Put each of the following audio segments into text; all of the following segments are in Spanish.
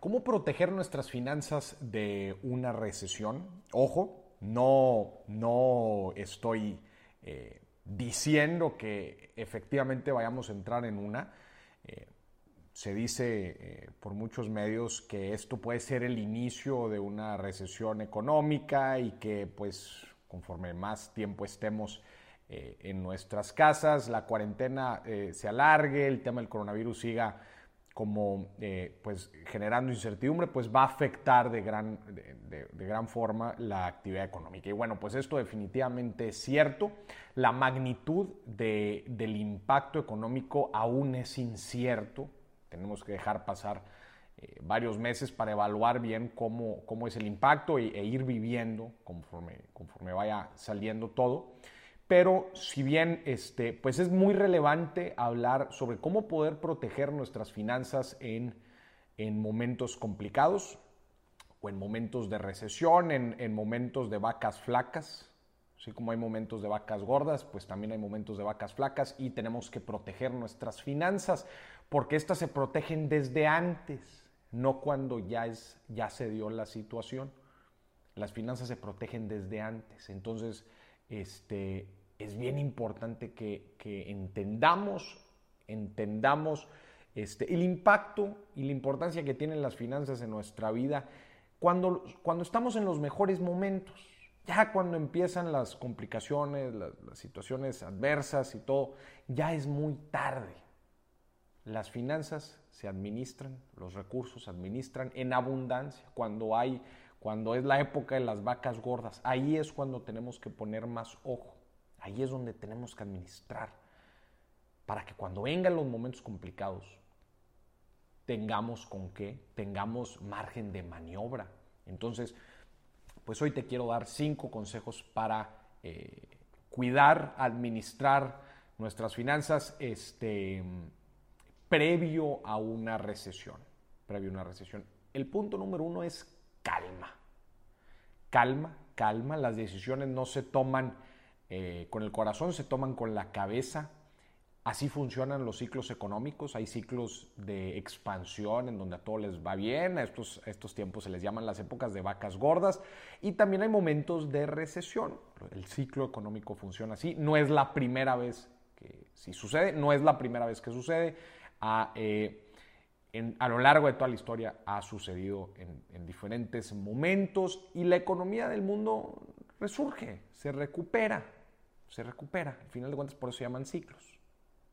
¿Cómo proteger nuestras finanzas de una recesión? Ojo, no, no estoy eh, diciendo que efectivamente vayamos a entrar en una. Eh, se dice eh, por muchos medios que esto puede ser el inicio de una recesión económica y que pues conforme más tiempo estemos en nuestras casas, la cuarentena se alargue, el tema del coronavirus siga como eh, pues generando incertidumbre, pues va a afectar de gran, de, gran forma la actividad económica. Y bueno, pues esto definitivamente es cierto. La magnitud del impacto económico aún es incierto. Tenemos que dejar pasar eh, varios meses para evaluar bien cómo, cómo es el impacto e, e ir viviendo conforme, conforme vaya saliendo todo. Pero si bien este, pues es muy relevante hablar sobre cómo poder proteger nuestras finanzas en, momentos complicados o en momentos de recesión, en, momentos de vacas flacas, así como hay momentos de vacas gordas, pues también hay momentos de vacas flacas y tenemos que proteger nuestras finanzas porque estas se protegen desde antes, no cuando ya, es, ya se dio la situación. Las finanzas se protegen desde antes. Entonces, este, es bien importante que, entendamos, entendamos este, el impacto y la importancia que tienen las finanzas en nuestra vida cuando, cuando estamos en los mejores momentos. Ya cuando empiezan las complicaciones, las, las situaciones adversas y todo, ya es muy tarde. Las finanzas se administran, los recursos se administran en abundancia cuando hay, cuando es la época de las vacas gordas. Ahí es cuando tenemos que poner más ojo. Ahí es donde tenemos que administrar para que cuando vengan los momentos complicados tengamos con qué, tengamos margen de maniobra. Entonces, pues hoy te quiero dar cinco consejos para eh, cuidar, administrar nuestras finanzas este, previo a una recesión. Previo a una recesión. El punto número uno es calma. Calma, calma. Las decisiones no se toman eh, con el corazón, se toman con la cabeza. Así funcionan los ciclos económicos. Hay ciclos de expansión en donde a todos les va bien. A estos, estos tiempos se les llaman las épocas de vacas gordas. Y también hay momentos de recesión. El ciclo económico funciona así. No es la primera vez que sí sucede. No es la primera vez que sucede. A, eh, a lo largo de toda la historia ha sucedido en diferentes momentos. Y la economía del mundo resurge, se recupera se recupera. Al final de cuentas, por eso se llaman ciclos.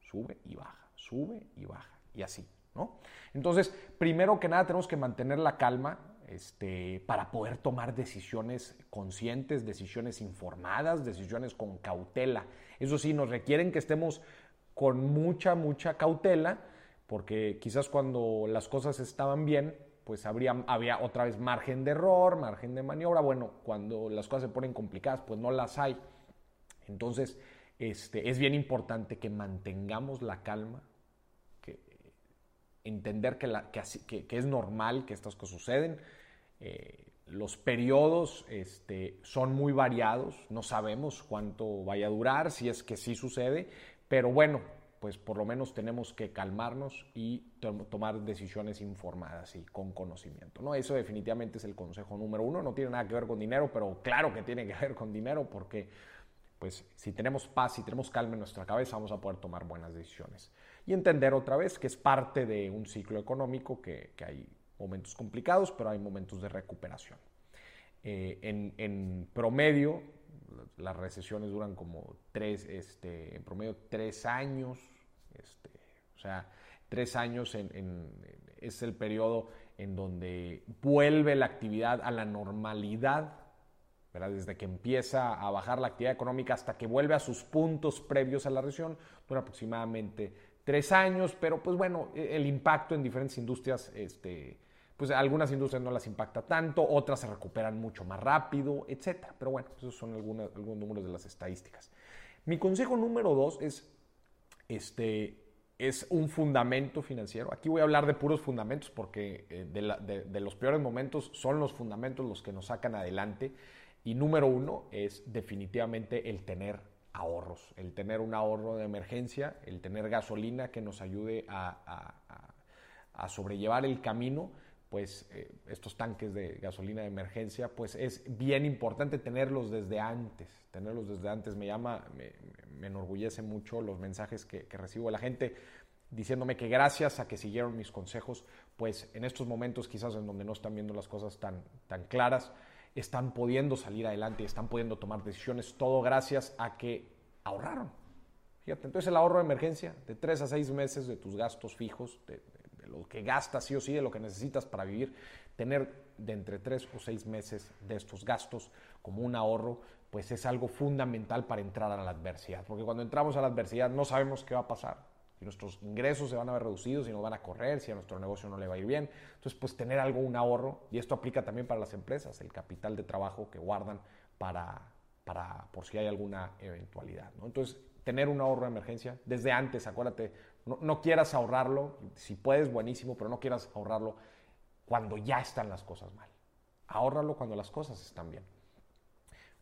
Sube y baja, sube y baja, y así, ¿no? Entonces, primero que nada, tenemos que mantener la calma este, para poder tomar decisiones conscientes, decisiones informadas, decisiones con cautela. Eso sí, nos requieren que estemos con mucha, mucha cautela, porque quizás cuando las cosas estaban bien, pues habría, había otra vez margen de error, margen de maniobra. Bueno, cuando las cosas se ponen complicadas, pues no las hay. Entonces, este, es bien importante que mantengamos la calma, que, entender que, la, que, que, es normal que estas cosas suceden. Eh, los periodos este, son muy variados, no sabemos cuánto vaya a durar, si es que sí sucede, pero bueno, pues por lo menos tenemos que calmarnos y tomar decisiones informadas y con conocimiento. ¿no? Eso definitivamente es el consejo número uno, no tiene nada que ver con dinero, pero claro que tiene que ver con dinero porque pues si tenemos paz, si tenemos calma en nuestra cabeza, vamos a poder tomar buenas decisiones. Y entender otra vez que es parte de un ciclo económico, que, hay momentos complicados, pero hay momentos de recuperación. Eh, en, promedio, las recesiones duran como tres, este, en promedio tres años, este, o sea, tres años es el periodo en donde vuelve la actividad a la normalidad desde que empieza a bajar la actividad económica hasta que vuelve a sus puntos previos a la recesión, dura aproximadamente tres años, pero pues bueno, e, el impacto en diferentes industrias, este, pues algunas industrias no las impacta tanto, otras se recuperan mucho más rápido, etc. Pero bueno, esos son algunos, algunos números de las estadísticas. Mi consejo número dos es, este, es un fundamento financiero. Aquí voy a hablar de puros fundamentos porque eh, de los peores momentos son los fundamentos los que nos sacan adelante. Y número uno es definitivamente el tener ahorros, el tener un ahorro de emergencia, el tener gasolina que nos ayude a, sobrellevar el camino pues eh, estos tanques de gasolina de emergencia, pues es bien importante tenerlos desde antes, tenerlos desde antes. Me llama, me, enorgullece mucho los mensajes que, recibo de la gente diciéndome que gracias a que siguieron mis consejos, pues en estos momentos quizás en donde no están viendo las cosas tan, tan claras, están pudiendo salir adelante, están pudiendo tomar decisiones, todo gracias a que ahorraron. Fíjate, entonces el ahorro de emergencia de tres a seis meses de tus gastos fijos, de, lo que gastas sí o sí, de lo que necesitas para vivir, tener de entre tres o seis meses de estos gastos como un ahorro, pues es algo fundamental para entrar a la adversidad. Porque cuando entramos a la adversidad no sabemos qué va a pasar. Si nuestros ingresos se van a ver reducidos, si nos van a correr, si a nuestro negocio no le va a ir bien. Entonces, pues tener algo, un ahorro, y esto aplica también para las empresas, el capital de trabajo que guardan para, para por si hay alguna eventualidad. ¿no? Entonces, tener un ahorro de emergencia desde antes, acuérdate, no, quieras ahorrarlo, si puedes, buenísimo, pero no quieras ahorrarlo cuando ya están las cosas mal. Ahórralo cuando las cosas están bien.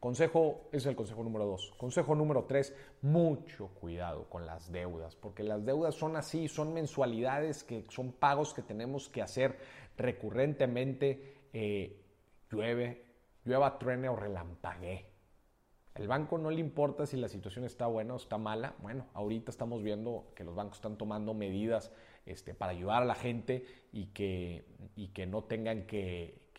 Consejo, es el consejo número dos. Consejo número tres, mucho cuidado con las deudas, porque las deudas son así, son mensualidades que son pagos que tenemos que hacer recurrentemente, eh, llueve, llueva, truene o relampaguee. El banco no le importa si la situación está buena o está mala. Bueno, ahorita estamos viendo que los bancos están tomando medidas este, para ayudar a la gente y que, y que no tengan que,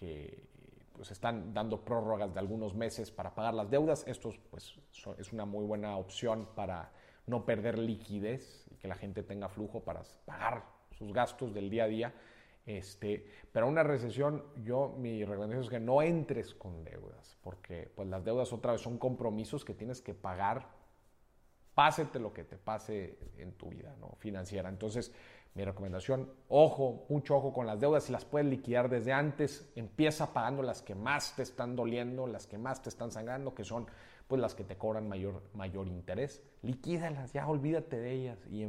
pues están dando prórrogas de algunos meses para pagar las deudas. Esto pues, es una muy buena opción para no perder liquidez y que la gente tenga flujo para pagar sus gastos del día a día. Este, pero una recesión, yo mi recomendación es que no entres con deudas, porque pues las deudas otra vez son compromisos que tienes que pagar, pásete lo que te pase en tu vida ¿no? financiera. Entonces, mi recomendación, ojo, mucho ojo con las deudas, si las puedes liquidar desde antes, empieza pagando las que más te están doliendo, las que más te están sangrando, que son pues las que te cobran mayor, mayor interés. Liquídalas, ya olvídate de ellas. Y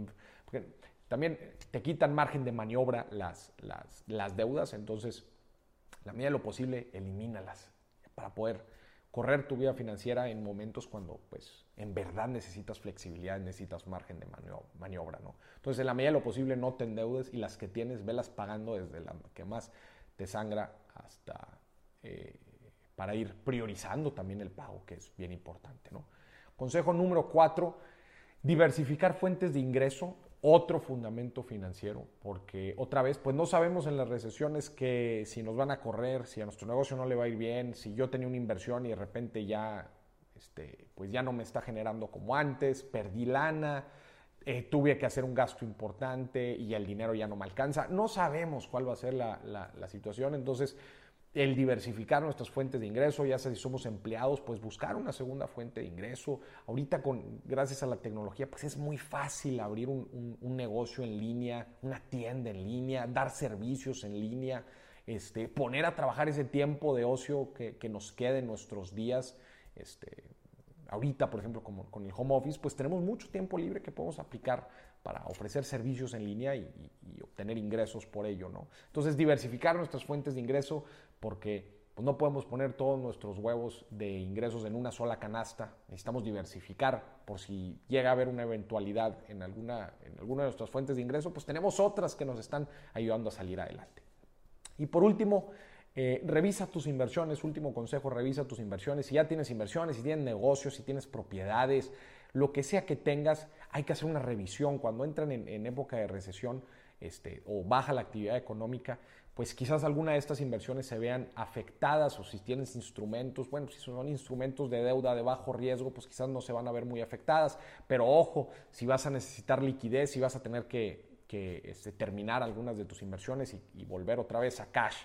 también te quitan margen de maniobra las, las, deudas, entonces, la medida de lo posible, elimínalas para poder correr tu vida financiera en momentos cuando, pues, en verdad necesitas flexibilidad, necesitas margen de maniobra, ¿no? Entonces, en la medida de lo posible, no te endeudes y las que tienes, velas pagando desde la que más te sangra hasta eh, para ir priorizando también el pago, que es bien importante, ¿no? Consejo número cuatro, diversificar fuentes de ingreso otro fundamento financiero, porque otra vez, pues no sabemos en las recesiones que si nos van a correr, si a nuestro negocio no le va a ir bien, si yo tenía una inversión y de repente ya, este, pues ya no me está generando como antes, perdí lana, eh, tuve que hacer un gasto importante y el dinero ya no me alcanza. No sabemos cuál va a ser la, la situación, entonces el diversificar nuestras fuentes de ingreso, ya sea si somos empleados, pues buscar una segunda fuente de ingreso. Ahorita, con, gracias a la tecnología, pues es muy fácil abrir un, negocio en línea, una tienda en línea, dar servicios en línea, este, poner a trabajar ese tiempo de ocio que, nos quede en nuestros días. Este, ahorita, por ejemplo, como con el home office, pues tenemos mucho tiempo libre que podemos aplicar para ofrecer servicios en línea y, obtener ingresos por ello, ¿no? Entonces, diversificar nuestras fuentes de ingreso porque pues, no podemos poner todos nuestros huevos de ingresos en una sola canasta. Necesitamos diversificar por si llega a haber una eventualidad en alguna, en alguna de nuestras fuentes de ingreso, pues tenemos otras que nos están ayudando a salir adelante. Y por último, eh, revisa tus inversiones. Último consejo, revisa tus inversiones. Si ya tienes inversiones, si tienes negocios, si tienes propiedades, lo que sea que tengas, hay que hacer una revisión. Cuando entran en, época de recesión este, o baja la actividad económica, pues quizás alguna de estas inversiones se vean afectadas o si tienes instrumentos, bueno, si son instrumentos de deuda de bajo riesgo, pues quizás no se van a ver muy afectadas, pero ojo, si vas a necesitar liquidez, si vas a tener que, este, terminar algunas de tus inversiones y, volver otra vez a cash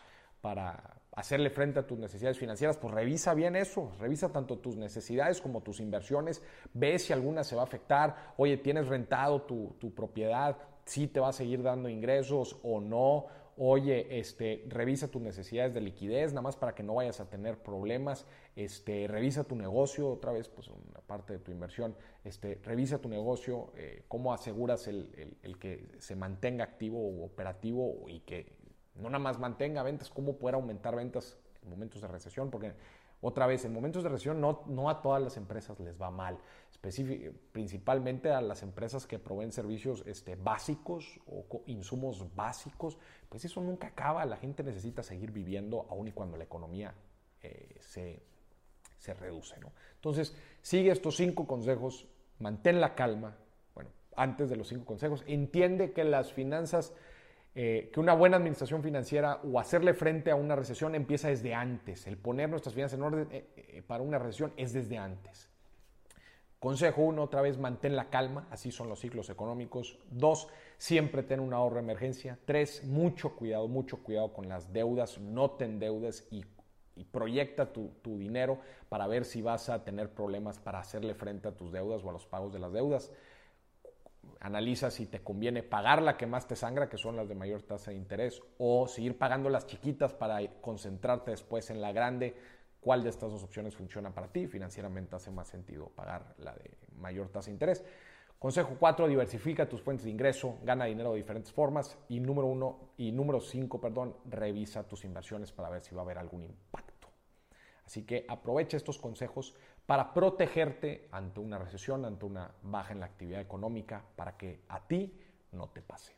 para hacerle frente a tus necesidades financieras, pues revisa bien eso, revisa tanto tus necesidades como tus inversiones, ve si alguna se va a afectar, oye, tienes rentado tu, tu propiedad, si te va a seguir dando ingresos o no, oye, este, revisa tus necesidades de liquidez, nada más para que no vayas a tener problemas, este, revisa tu negocio, otra vez, pues una parte de tu inversión, este, revisa tu negocio, eh, cómo aseguras el, que se mantenga activo o operativo y que no nada más mantenga ventas, cómo poder aumentar ventas en momentos de recesión, porque Otra vez, en momentos de recesión no, no a todas las empresas les va mal, principalmente a las empresas que proveen servicios este, básicos o insumos básicos, pues eso nunca acaba, la gente necesita seguir viviendo aun y cuando la economía eh, se, se, reduce. ¿no? Entonces, sigue estos cinco consejos, mantén la calma, bueno, antes de los cinco consejos, entiende que las finanzas eh, que una buena administración financiera o hacerle frente a una recesión empieza desde antes. El poner nuestras finanzas en orden eh, eh, para una recesión es desde antes. Consejo uno, otra vez, mantén la calma, así son los ciclos económicos. Dos, siempre ten un ahorro de emergencia. Tres, mucho cuidado, mucho cuidado con las deudas, no te endeudes y, y proyecta tu, tu, dinero para ver si vas a tener problemas para hacerle frente a tus deudas o a los pagos de las deudas analiza si te conviene pagar la que más te sangra, que son las de mayor tasa de interés, o seguir pagando las chiquitas para concentrarte después en la grande. ¿Cuál de estas dos opciones funciona para ti? Financieramente hace más sentido pagar la de mayor tasa de interés. Consejo 4, diversifica tus fuentes de ingreso, gana dinero de diferentes formas. Y número uno, y número 5, perdón, revisa tus inversiones para ver si va a haber algún impacto. Así que aprovecha estos consejos para protegerte ante una recesión, ante una baja en la actividad económica, para que a ti no te pase.